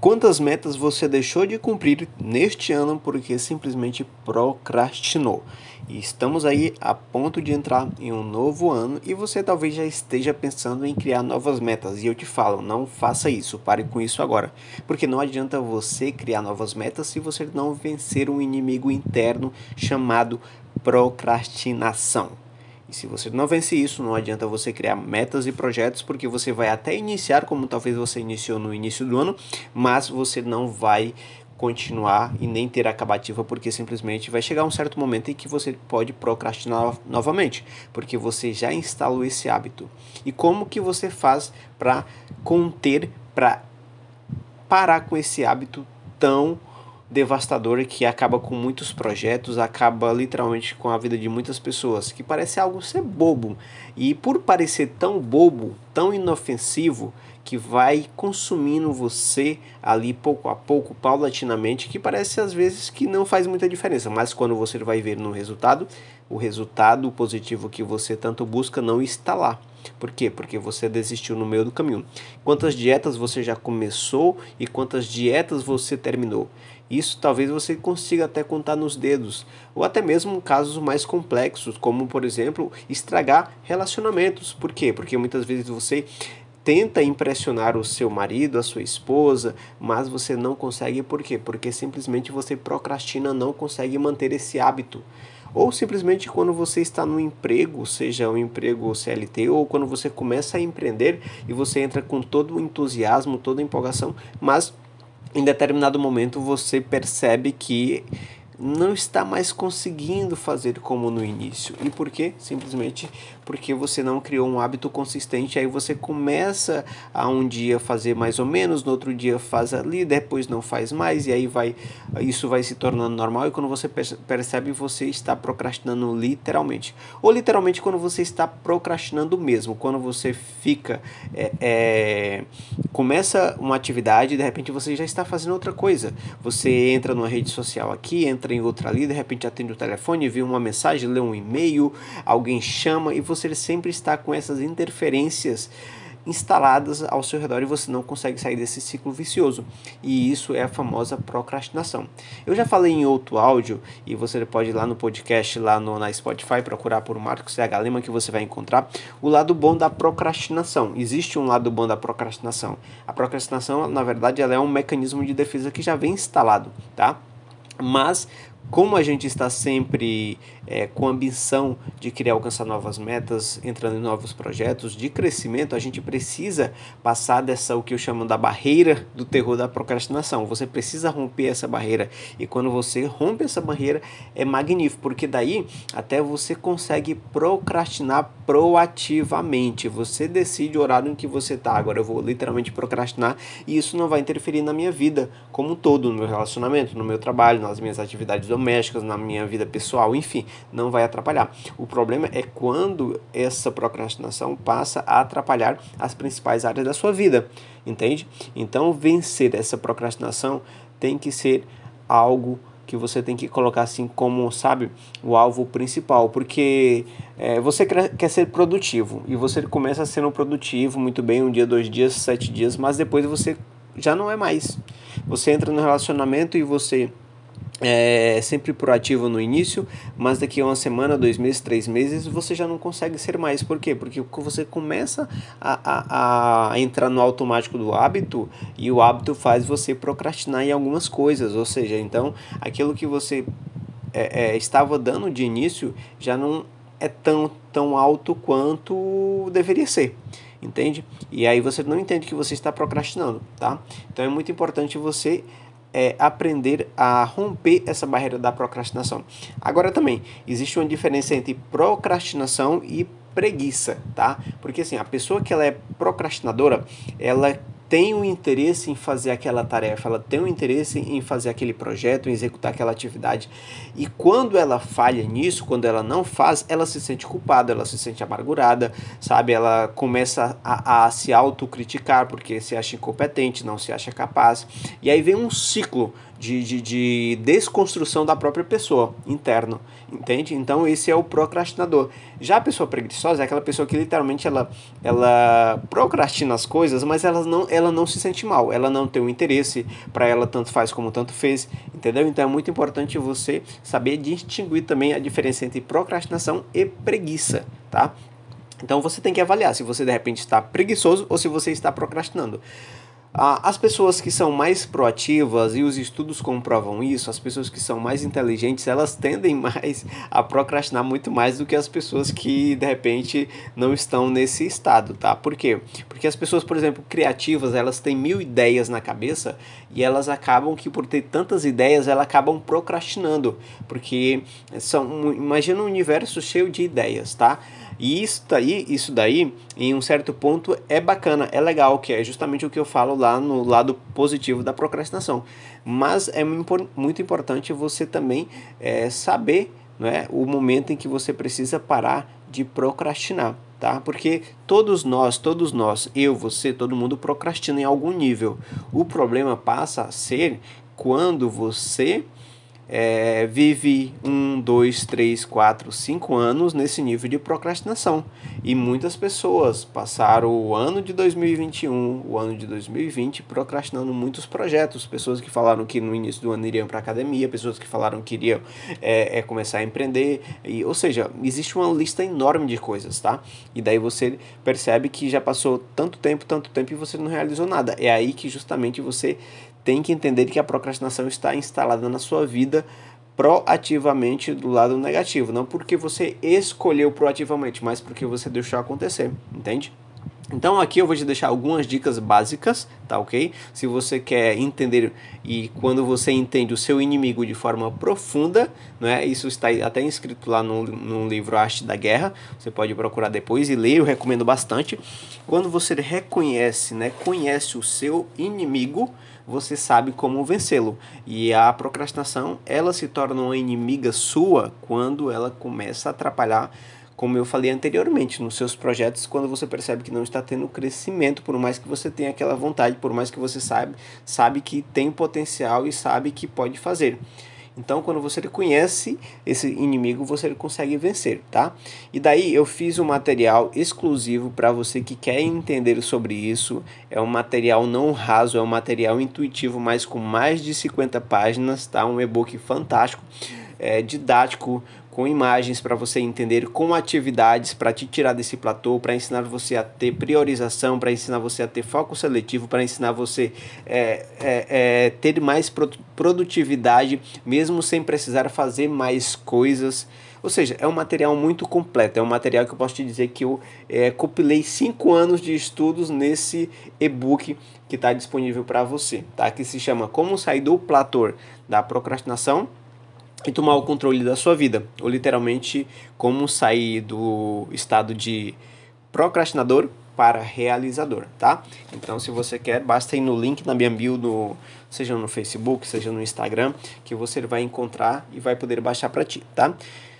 Quantas metas você deixou de cumprir neste ano porque simplesmente procrastinou? E estamos aí a ponto de entrar em um novo ano e você talvez já esteja pensando em criar novas metas. E eu te falo, não faça isso, pare com isso agora. Porque não adianta você criar novas metas se você não vencer um inimigo interno chamado procrastinação. E se você não vence isso, não adianta você criar metas e projetos, porque você vai até iniciar, como talvez você iniciou no início do ano, mas você não vai continuar e nem ter acabativa, porque simplesmente vai chegar um certo momento em que você pode procrastinar novamente, porque você já instalou esse hábito. E como que você faz para conter, para parar com esse hábito tão devastador que acaba com muitos projetos, acaba literalmente com a vida de muitas pessoas, que parece algo ser bobo. E por parecer tão bobo, tão inofensivo, que vai consumindo você ali pouco a pouco, paulatinamente, que parece às vezes que não faz muita diferença, mas quando você vai ver no resultado, o resultado positivo que você tanto busca não está lá. Por quê? Porque você desistiu no meio do caminho. Quantas dietas você já começou e quantas dietas você terminou? Isso talvez você consiga até contar nos dedos, ou até mesmo casos mais complexos, como por exemplo, estragar relacionamentos. Por quê? Porque muitas vezes você tenta impressionar o seu marido, a sua esposa, mas você não consegue por quê? Porque simplesmente você procrastina, não consegue manter esse hábito. Ou simplesmente quando você está no emprego, seja um emprego CLT, ou quando você começa a empreender e você entra com todo o entusiasmo, toda a empolgação, mas em determinado momento você percebe que não está mais conseguindo fazer como no início. E por quê? Simplesmente porque você não criou um hábito consistente. Aí você começa a um dia fazer mais ou menos, no outro dia faz ali, depois não faz mais, e aí vai isso vai se tornando normal. E quando você percebe, você está procrastinando literalmente. Ou literalmente quando você está procrastinando mesmo, quando você fica é, é, começa uma atividade de repente você já está fazendo outra coisa. Você entra numa rede social aqui, entra em outra ali, de repente atende o telefone, vê uma mensagem, lê um e-mail, alguém chama e você sempre está com essas interferências instaladas ao seu redor e você não consegue sair desse ciclo vicioso. E isso é a famosa procrastinação. Eu já falei em outro áudio e você pode ir lá no podcast, lá no, na Spotify, procurar por Marcos CH Lima que você vai encontrar o lado bom da procrastinação. Existe um lado bom da procrastinação. A procrastinação, na verdade, ela é um mecanismo de defesa que já vem instalado, tá? Mas como a gente está sempre é, com a ambição de querer alcançar novas metas, entrando em novos projetos de crescimento, a gente precisa passar dessa, o que eu chamo da barreira do terror da procrastinação. Você precisa romper essa barreira. E quando você rompe essa barreira, é magnífico, porque daí até você consegue procrastinar proativamente. Você decide o horário em que você está. Agora eu vou literalmente procrastinar e isso não vai interferir na minha vida como um todo, no meu relacionamento, no meu trabalho, nas minhas atividades domésticas, na minha vida pessoal, enfim, não vai atrapalhar. O problema é quando essa procrastinação passa a atrapalhar as principais áreas da sua vida, entende? Então, vencer essa procrastinação tem que ser algo que você tem que colocar assim como, sabe, o alvo principal, porque é, você quer, ser produtivo e você começa sendo produtivo muito bem um dia, dois dias, sete dias, mas depois você já não é mais. Você entra no relacionamento e você é sempre proativo no início, mas daqui a uma semana, dois meses, três meses, você já não consegue ser mais. Por quê? Porque você começa a, a, a entrar no automático do hábito e o hábito faz você procrastinar em algumas coisas. Ou seja, então aquilo que você é, é, estava dando de início já não é tão, tão alto quanto deveria ser entende? E aí você não entende que você está procrastinando, tá? Então é muito importante você é, aprender a romper essa barreira da procrastinação. Agora também existe uma diferença entre procrastinação e preguiça, tá? Porque assim, a pessoa que ela é procrastinadora, ela tem o interesse em fazer aquela tarefa, ela tem o interesse em fazer aquele projeto, em executar aquela atividade. E quando ela falha nisso, quando ela não faz, ela se sente culpada, ela se sente amargurada, sabe? Ela começa a, a se autocriticar porque se acha incompetente, não se acha capaz. E aí vem um ciclo de, de, de, desconstrução da própria pessoa interno, entende? Então esse é o procrastinador. Já a pessoa preguiçosa é aquela pessoa que literalmente ela, ela procrastina as coisas, mas ela não, ela não se sente mal, ela não tem o um interesse, para ela tanto faz como tanto fez, entendeu? Então é muito importante você saber distinguir também a diferença entre procrastinação e preguiça, tá? Então você tem que avaliar se você de repente está preguiçoso ou se você está procrastinando. As pessoas que são mais proativas, e os estudos comprovam isso, as pessoas que são mais inteligentes, elas tendem mais a procrastinar muito mais do que as pessoas que de repente não estão nesse estado, tá? Por quê? Porque as pessoas, por exemplo, criativas, elas têm mil ideias na cabeça e elas acabam que por ter tantas ideias, elas acabam procrastinando, porque são, imagina um universo cheio de ideias, tá? E isso daí, isso daí, em um certo ponto, é bacana, é legal, que é justamente o que eu falo lá no lado positivo da procrastinação. Mas é muito importante você também é, saber né, o momento em que você precisa parar de procrastinar. Tá? Porque todos nós, todos nós, eu, você, todo mundo procrastina em algum nível. O problema passa a ser quando você é, vive um, dois, três, quatro, cinco anos nesse nível de procrastinação. E muitas pessoas passaram o ano de 2021, o ano de 2020 procrastinando muitos projetos. Pessoas que falaram que no início do ano iriam para academia, pessoas que falaram que iriam é, é, começar a empreender. E, ou seja, existe uma lista enorme de coisas, tá? E daí você percebe que já passou tanto tempo, tanto tempo e você não realizou nada. É aí que justamente você tem que entender que a procrastinação está instalada na sua vida proativamente do lado negativo, não porque você escolheu proativamente, mas porque você deixou acontecer, entende? Então aqui eu vou te deixar algumas dicas básicas, tá ok? Se você quer entender e quando você entende o seu inimigo de forma profunda, não é? Isso está até escrito lá no, no livro Arte da Guerra, você pode procurar depois e ler, eu recomendo bastante. Quando você reconhece, né, conhece o seu inimigo, você sabe como vencê-lo. E a procrastinação, ela se torna uma inimiga sua quando ela começa a atrapalhar como eu falei anteriormente, nos seus projetos, quando você percebe que não está tendo crescimento, por mais que você tenha aquela vontade, por mais que você sabe, sabe que tem potencial e sabe que pode fazer. Então, quando você conhece esse inimigo, você consegue vencer, tá? E daí eu fiz um material exclusivo para você que quer entender sobre isso. É um material não raso, é um material intuitivo, mas com mais de 50 páginas, tá? Um e-book fantástico, é, didático, com imagens para você entender, com atividades para te tirar desse platô, para ensinar você a ter priorização, para ensinar você a ter foco seletivo, para ensinar você é, é, é, ter mais produtividade, mesmo sem precisar fazer mais coisas. Ou seja, é um material muito completo, é um material que eu posso te dizer que eu é, compilei cinco anos de estudos nesse e-book que está disponível para você, tá? Que se chama Como Sair do Platô da Procrastinação e tomar o controle da sua vida, ou literalmente como sair do estado de procrastinador para realizador, tá? Então, se você quer, basta ir no link na minha bio, no, seja no Facebook, seja no Instagram, que você vai encontrar e vai poder baixar para ti, tá?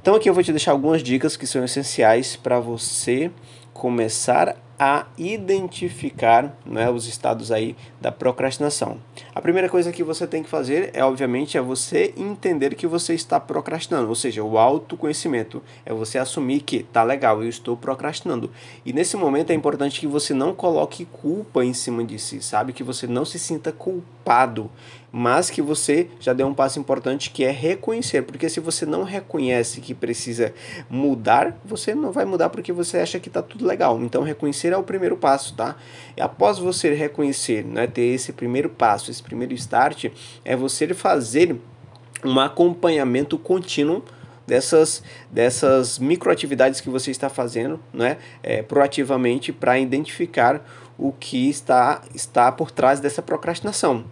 Então, aqui eu vou te deixar algumas dicas que são essenciais para você começar a identificar né, os estados aí da procrastinação. A primeira coisa que você tem que fazer é, obviamente, é você entender que você está procrastinando, ou seja, o autoconhecimento é você assumir que tá legal, eu estou procrastinando. E nesse momento é importante que você não coloque culpa em cima de si, sabe? Que você não se sinta culpado mas que você já deu um passo importante que é reconhecer, porque se você não reconhece que precisa mudar, você não vai mudar porque você acha que está tudo legal. Então reconhecer é o primeiro passo, tá? E após você reconhecer, né, ter esse primeiro passo, esse primeiro start, é você fazer um acompanhamento contínuo dessas, dessas microatividades que você está fazendo né, é, proativamente para identificar o que está, está por trás dessa procrastinação.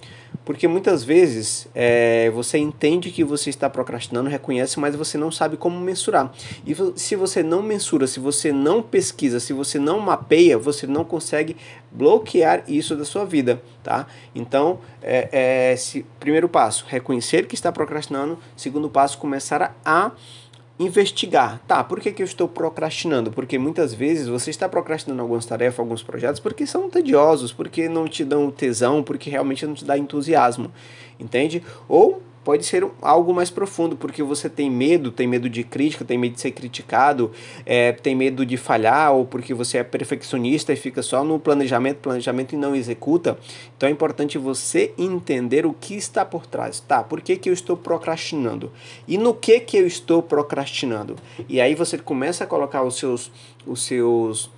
Porque muitas vezes é, você entende que você está procrastinando, reconhece, mas você não sabe como mensurar. E se você não mensura, se você não pesquisa, se você não mapeia, você não consegue bloquear isso da sua vida, tá? Então, é, é, primeiro passo, reconhecer que está procrastinando. Segundo passo, começar a investigar, tá, por que, que eu estou procrastinando? Porque muitas vezes você está procrastinando algumas tarefas, alguns projetos, porque são tediosos, porque não te dão tesão, porque realmente não te dá entusiasmo, entende? Ou pode ser algo mais profundo, porque você tem medo, tem medo de crítica, tem medo de ser criticado, é, tem medo de falhar, ou porque você é perfeccionista e fica só no planejamento, planejamento e não executa. Então é importante você entender o que está por trás. Tá, por que, que eu estou procrastinando? E no que que eu estou procrastinando? E aí você começa a colocar os seus, os seus,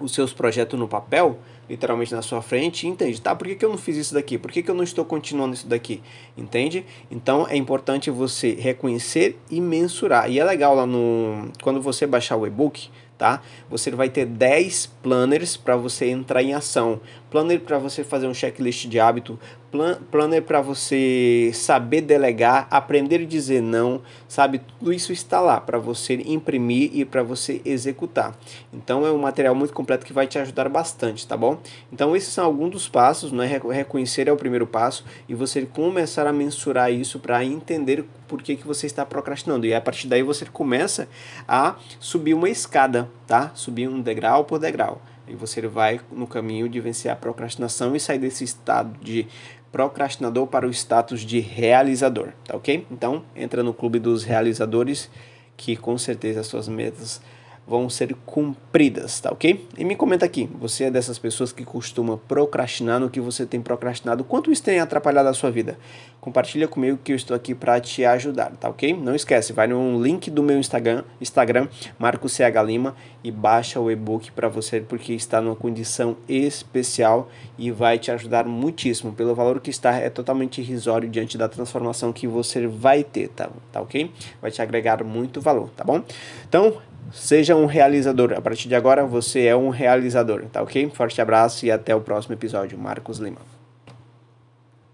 os seus projetos no papel, literalmente na sua frente entende, tá? Por que, que eu não fiz isso daqui? Por que, que eu não estou continuando isso daqui? Entende? Então é importante você reconhecer e mensurar. E é legal lá no. Quando você baixar o e-book, tá? Você vai ter 10 planners para você entrar em ação. Planner para você fazer um checklist de hábito, plan planner para você saber delegar, aprender a dizer não, sabe? Tudo isso está lá para você imprimir e para você executar. Então é um material muito completo que vai te ajudar bastante, tá bom? Então esses são alguns dos passos, né? Reconhecer é o primeiro passo e você começar a mensurar isso para entender por que, que você está procrastinando. E a partir daí você começa a subir uma tá? Subir um degrau por degrau. E você vai no caminho de vencer a procrastinação e sair desse estado de procrastinador para o status de realizador, tá ok? Então, entra no clube dos realizadores que com certeza as suas metas vão ser cumpridas, tá ok? E me comenta aqui, você é dessas pessoas que costuma procrastinar no que você tem procrastinado? Quanto isso tem atrapalhado a sua vida? Compartilha comigo que eu estou aqui para te ajudar, tá ok? Não esquece, vai no link do meu Instagram, Instagram Marco CH Lima e baixa o e-book para você porque está numa condição especial e vai te ajudar muitíssimo. Pelo valor que está é totalmente irrisório diante da transformação que você vai ter, tá, tá ok? Vai te agregar muito valor, tá bom? Então, Seja um realizador. A partir de agora, você é um realizador, tá ok? Forte abraço e até o próximo episódio. Marcos Lima.